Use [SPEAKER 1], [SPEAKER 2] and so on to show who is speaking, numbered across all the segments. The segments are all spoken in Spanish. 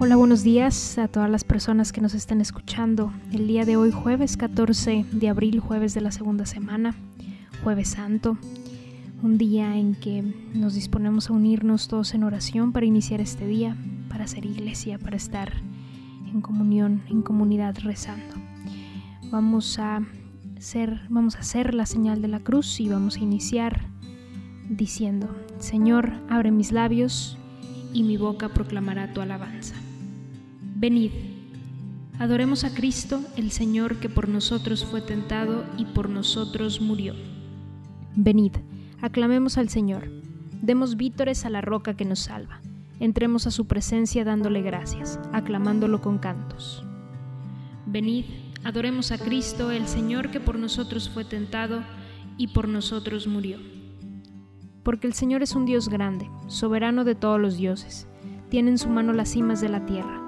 [SPEAKER 1] Hola, buenos días a todas las personas que nos están escuchando. El día de hoy, jueves 14 de abril, jueves de la segunda semana, jueves santo, un día en que nos disponemos a unirnos todos en oración para iniciar este día, para ser iglesia, para estar en comunión, en comunidad rezando. Vamos a ser, vamos a hacer la señal de la cruz y vamos a iniciar diciendo, Señor, abre mis labios y mi boca proclamará tu alabanza. Venid, adoremos a Cristo, el Señor que por nosotros fue tentado y por nosotros murió. Venid, aclamemos al Señor, demos vítores a la roca que nos salva, entremos a su presencia dándole gracias, aclamándolo con cantos. Venid, adoremos a Cristo, el Señor que por nosotros fue tentado y por nosotros murió. Porque el Señor es un Dios grande, soberano de todos los dioses, tiene en su mano las cimas de la tierra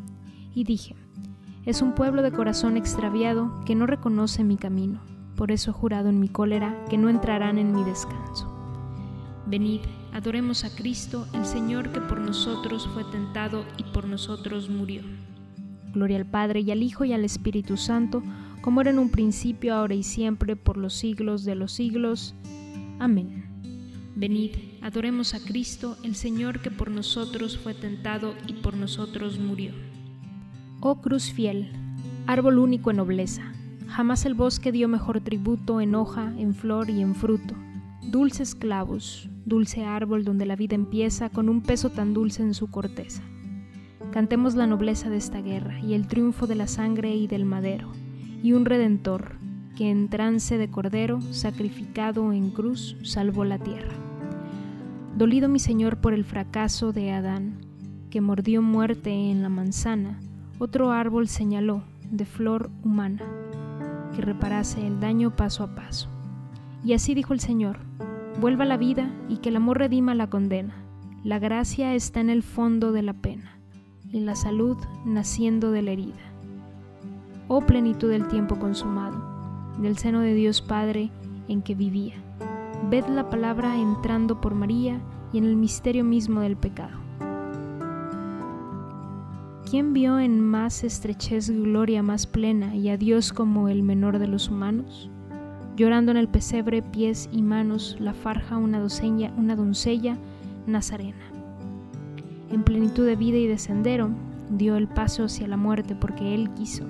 [SPEAKER 1] y dije, es un pueblo de corazón extraviado que no reconoce mi camino, por eso he jurado en mi cólera que no entrarán en mi descanso. Venid, adoremos a Cristo, el Señor que por nosotros fue tentado y por nosotros murió. Gloria al Padre y al Hijo y al Espíritu Santo, como era en un principio, ahora y siempre, por los siglos de los siglos. Amén. Venid, adoremos a Cristo, el Señor que por nosotros fue tentado y por nosotros murió. Oh cruz fiel, árbol único en nobleza, jamás el bosque dio mejor tributo en hoja, en flor y en fruto. Dulces clavos, dulce árbol donde la vida empieza con un peso tan dulce en su corteza. Cantemos la nobleza de esta guerra y el triunfo de la sangre y del madero, y un redentor que en trance de cordero, sacrificado en cruz, salvó la tierra. Dolido mi Señor por el fracaso de Adán, que mordió muerte en la manzana, otro árbol señaló, de flor humana, que reparase el daño paso a paso. Y así dijo el Señor, vuelva la vida y que el amor redima la condena. La gracia está en el fondo de la pena, y la salud naciendo de la herida. Oh plenitud del tiempo consumado, del seno de Dios Padre en que vivía. Ved la palabra entrando por María y en el misterio mismo del pecado. ¿Quién vio en más estrechez gloria más plena y a Dios como el menor de los humanos? llorando en el pesebre pies y manos la farja una doncella, una doncella nazarena. En plenitud de vida y de sendero, dio el paso hacia la muerte porque él quiso.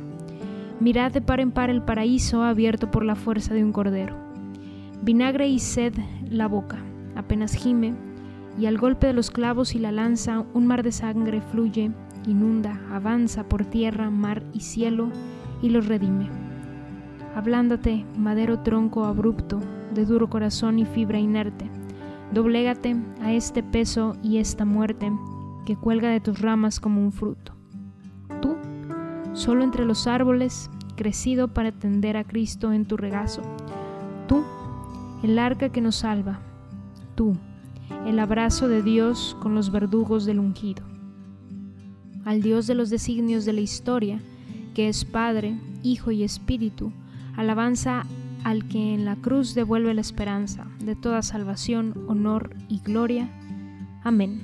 [SPEAKER 1] Mirad de par en par el paraíso abierto por la fuerza de un cordero. Vinagre y sed la boca, apenas gime, y al golpe de los clavos y la lanza un mar de sangre fluye, inunda, avanza por tierra, mar y cielo, y los redime. Ablándate, madero tronco abrupto, de duro corazón y fibra inerte. Doblégate a este peso y esta muerte que cuelga de tus ramas como un fruto. Tú, solo entre los árboles, crecido para tender a Cristo en tu regazo. Tú, el arca que nos salva. Tú, el abrazo de Dios con los verdugos del ungido. Al Dios de los designios de la historia, que es Padre, Hijo y Espíritu, alabanza al que en la cruz devuelve la esperanza de toda salvación, honor y gloria. Amén.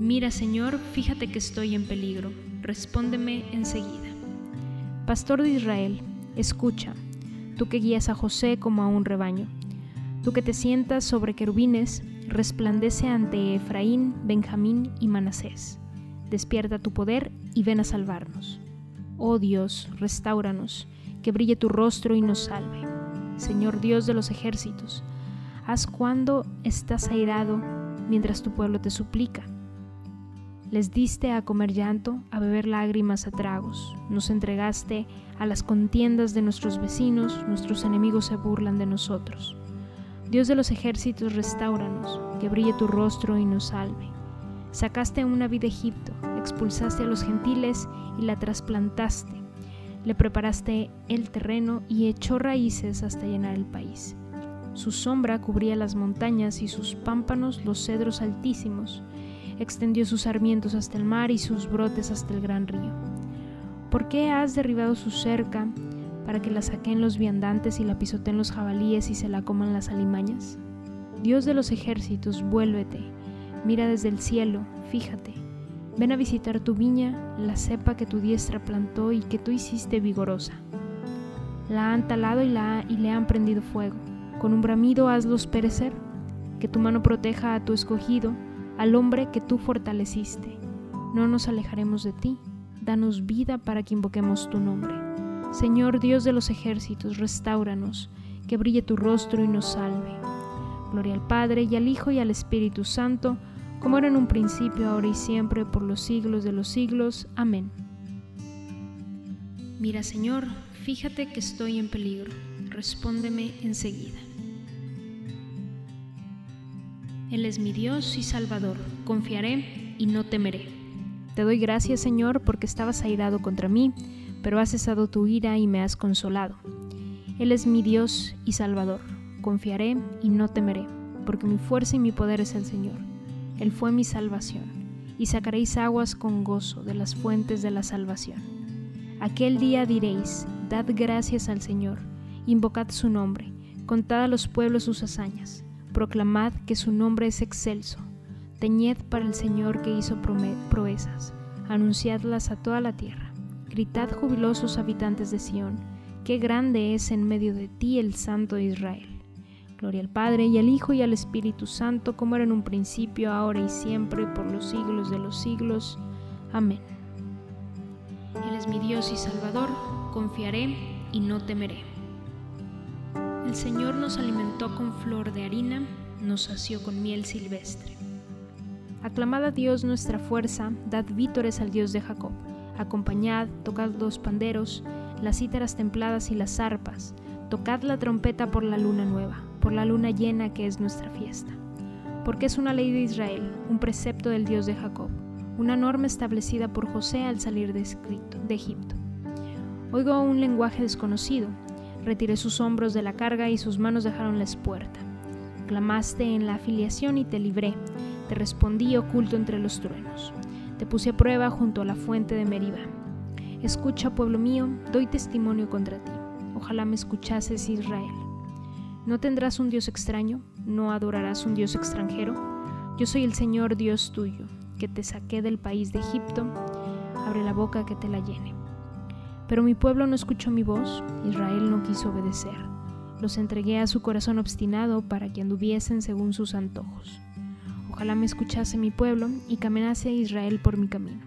[SPEAKER 1] Mira, Señor, fíjate que estoy en peligro. Respóndeme enseguida. Pastor de Israel, escucha, tú que guías a José como a un rebaño. Tú que te sientas sobre querubines, resplandece ante Efraín, Benjamín y Manasés. Despierta tu poder y ven a salvarnos. Oh Dios, restauranos, que brille tu rostro y nos salve. Señor Dios de los ejércitos, haz cuando estás airado mientras tu pueblo te suplica. Les diste a comer llanto, a beber lágrimas a tragos. Nos entregaste a las contiendas de nuestros vecinos, nuestros enemigos se burlan de nosotros. Dios de los ejércitos, restauranos, que brille tu rostro y nos salve. Sacaste una vida de Egipto, expulsaste a los gentiles y la trasplantaste. Le preparaste el terreno y echó raíces hasta llenar el país. Su sombra cubría las montañas y sus pámpanos los cedros altísimos. Extendió sus sarmientos hasta el mar y sus brotes hasta el gran río. ¿Por qué has derribado su cerca para que la saquen los viandantes y la pisoteen los jabalíes y se la coman las alimañas? Dios de los ejércitos, vuélvete, mira desde el cielo, fíjate. Ven a visitar tu viña, la cepa que tu diestra plantó y que tú hiciste vigorosa. La han talado y, la, y le han prendido fuego. Con un bramido hazlos perecer. Que tu mano proteja a tu escogido, al hombre que tú fortaleciste. No nos alejaremos de ti. Danos vida para que invoquemos tu nombre. Señor Dios de los ejércitos, restauranos, que brille tu rostro y nos salve. Gloria al Padre y al Hijo y al Espíritu Santo, como era en un principio, ahora y siempre, por los siglos de los siglos. Amén. Mira, Señor, fíjate que estoy en peligro. Respóndeme enseguida. Él es mi Dios y Salvador. Confiaré y no temeré. Te doy gracias, Señor, porque estabas airado contra mí pero has cesado tu ira y me has consolado. Él es mi Dios y Salvador. Confiaré y no temeré, porque mi fuerza y mi poder es el Señor. Él fue mi salvación, y sacaréis aguas con gozo de las fuentes de la salvación. Aquel día diréis, dad gracias al Señor, invocad su nombre, contad a los pueblos sus hazañas, proclamad que su nombre es excelso, teñed para el Señor que hizo proezas, anunciadlas a toda la tierra. Gritad jubilosos habitantes de Sión, qué grande es en medio de ti el Santo de Israel. Gloria al Padre y al Hijo y al Espíritu Santo, como era en un principio, ahora y siempre, por los siglos de los siglos. Amén. Él es mi Dios y Salvador, confiaré y no temeré. El Señor nos alimentó con flor de harina, nos sació con miel silvestre. Aclamad a Dios nuestra fuerza, dad vítores al Dios de Jacob. Acompañad, tocad los panderos, las cítaras templadas y las arpas, tocad la trompeta por la luna nueva, por la luna llena que es nuestra fiesta. Porque es una ley de Israel, un precepto del Dios de Jacob, una norma establecida por José al salir de, de Egipto. Oigo un lenguaje desconocido, retiré sus hombros de la carga y sus manos dejaron la espuerta. Clamaste en la afiliación y te libré, te respondí oculto entre los truenos. Te puse a prueba junto a la fuente de Meriba. Escucha, pueblo mío, doy testimonio contra ti. Ojalá me escuchases, Israel. No tendrás un Dios extraño, no adorarás un Dios extranjero. Yo soy el Señor Dios tuyo, que te saqué del país de Egipto. Abre la boca que te la llene. Pero mi pueblo no escuchó mi voz, Israel no quiso obedecer. Los entregué a su corazón obstinado para que anduviesen según sus antojos. Ojalá me escuchase mi pueblo y caminase Israel por mi camino.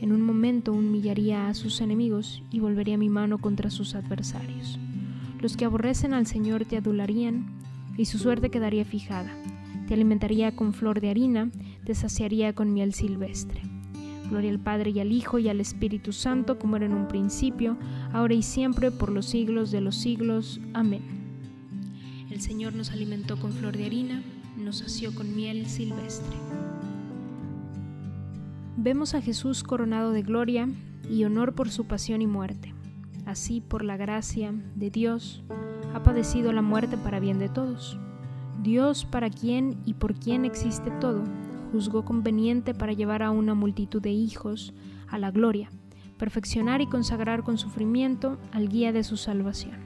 [SPEAKER 1] En un momento humillaría a sus enemigos y volvería mi mano contra sus adversarios. Los que aborrecen al Señor te adularían y su suerte quedaría fijada. Te alimentaría con flor de harina, te saciaría con miel silvestre. Gloria al Padre y al Hijo y al Espíritu Santo, como era en un principio, ahora y siempre, por los siglos de los siglos. Amén. El Señor nos alimentó con flor de harina, nos sació con miel silvestre. Vemos a Jesús coronado de gloria y honor por su pasión y muerte. Así, por la gracia de Dios, ha padecido la muerte para bien de todos. Dios, para quien y por quien existe todo, juzgó conveniente para llevar a una multitud de hijos a la gloria, perfeccionar y consagrar con sufrimiento al guía de su salvación.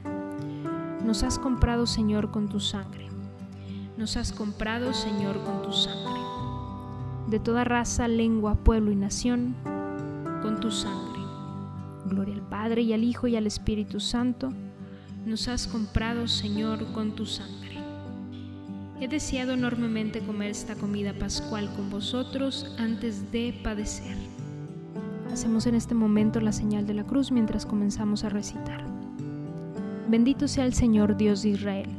[SPEAKER 1] Nos has comprado, Señor, con tu sangre. Nos has comprado, Señor, con tu sangre. De toda raza, lengua, pueblo y nación, con tu sangre. Gloria al Padre y al Hijo y al Espíritu Santo. Nos has comprado, Señor, con tu sangre. He deseado enormemente comer esta comida pascual con vosotros antes de padecer. Hacemos en este momento la señal de la cruz mientras comenzamos a recitar. Bendito sea el Señor Dios de Israel,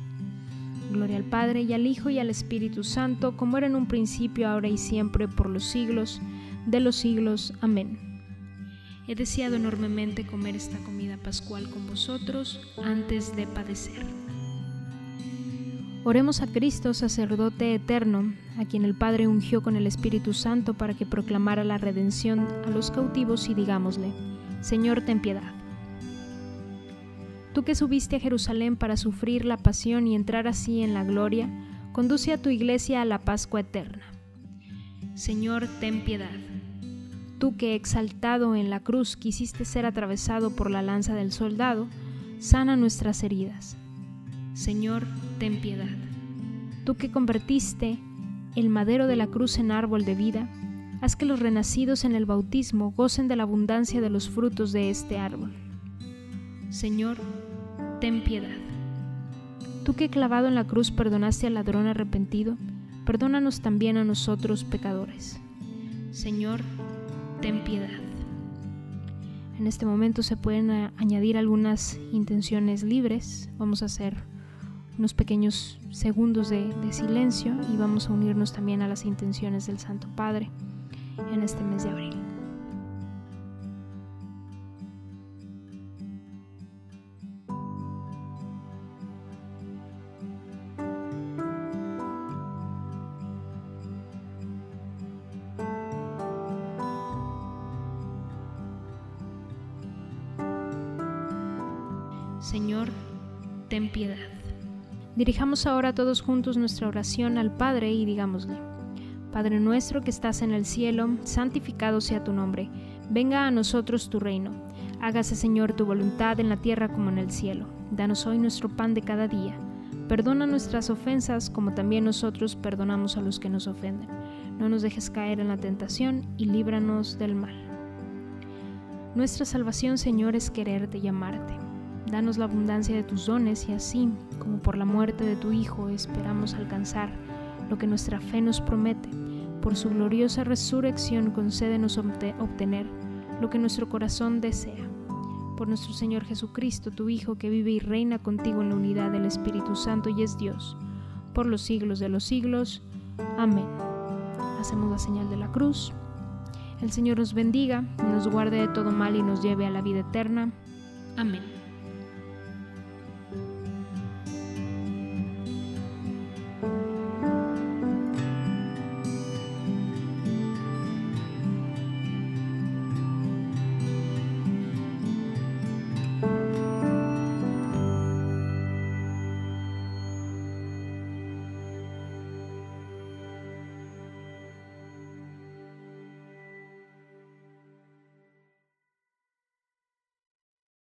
[SPEAKER 1] Gloria al Padre y al Hijo y al Espíritu Santo, como era en un principio, ahora y siempre, por los siglos de los siglos. Amén. He deseado enormemente comer esta comida pascual con vosotros antes de padecer. Oremos a Cristo, sacerdote eterno, a quien el Padre ungió con el Espíritu Santo para que proclamara la redención a los cautivos y digámosle, Señor, ten piedad. Que subiste a Jerusalén para sufrir la pasión y entrar así en la gloria, conduce a tu iglesia a la Pascua eterna. Señor, ten piedad. Tú que exaltado en la cruz quisiste ser atravesado por la lanza del soldado, sana nuestras heridas. Señor, ten piedad. Tú que convertiste el madero de la cruz en árbol de vida, haz que los renacidos en el bautismo gocen de la abundancia de los frutos de este árbol. Señor, ten piedad. Tú que clavado en la cruz perdonaste al ladrón arrepentido, perdónanos también a nosotros pecadores. Señor, ten piedad. En este momento se pueden añadir algunas intenciones libres. Vamos a hacer unos pequeños segundos de, silencio y vamos a unirnos también a las intenciones del Santo Padre en este mes de abril. Ten piedad. Dirijamos ahora todos juntos nuestra oración al Padre y digámosle, Padre nuestro que estás en el cielo, santificado sea tu nombre, venga a nosotros tu reino, hágase Señor tu voluntad en la tierra como en el cielo, danos hoy nuestro pan de cada día, perdona nuestras ofensas como también nosotros perdonamos a los que nos ofenden, no nos dejes caer en la tentación y líbranos del mal. Nuestra salvación Señor es quererte y amarte Danos la abundancia de tus dones y así, como por la muerte de tu Hijo, esperamos alcanzar lo que nuestra fe nos promete. Por su gloriosa resurrección concédenos obtener lo que nuestro corazón desea. por nuestro Señor Jesucristo, tu Hijo, que vive y reina contigo en la unidad del Espíritu Santo y es Dios, por los siglos de los siglos. Amén. Hacemos la señal de la cruz. El Señor nos bendiga, nos guarde de todo mal y nos lleve a la vida eterna. Amén.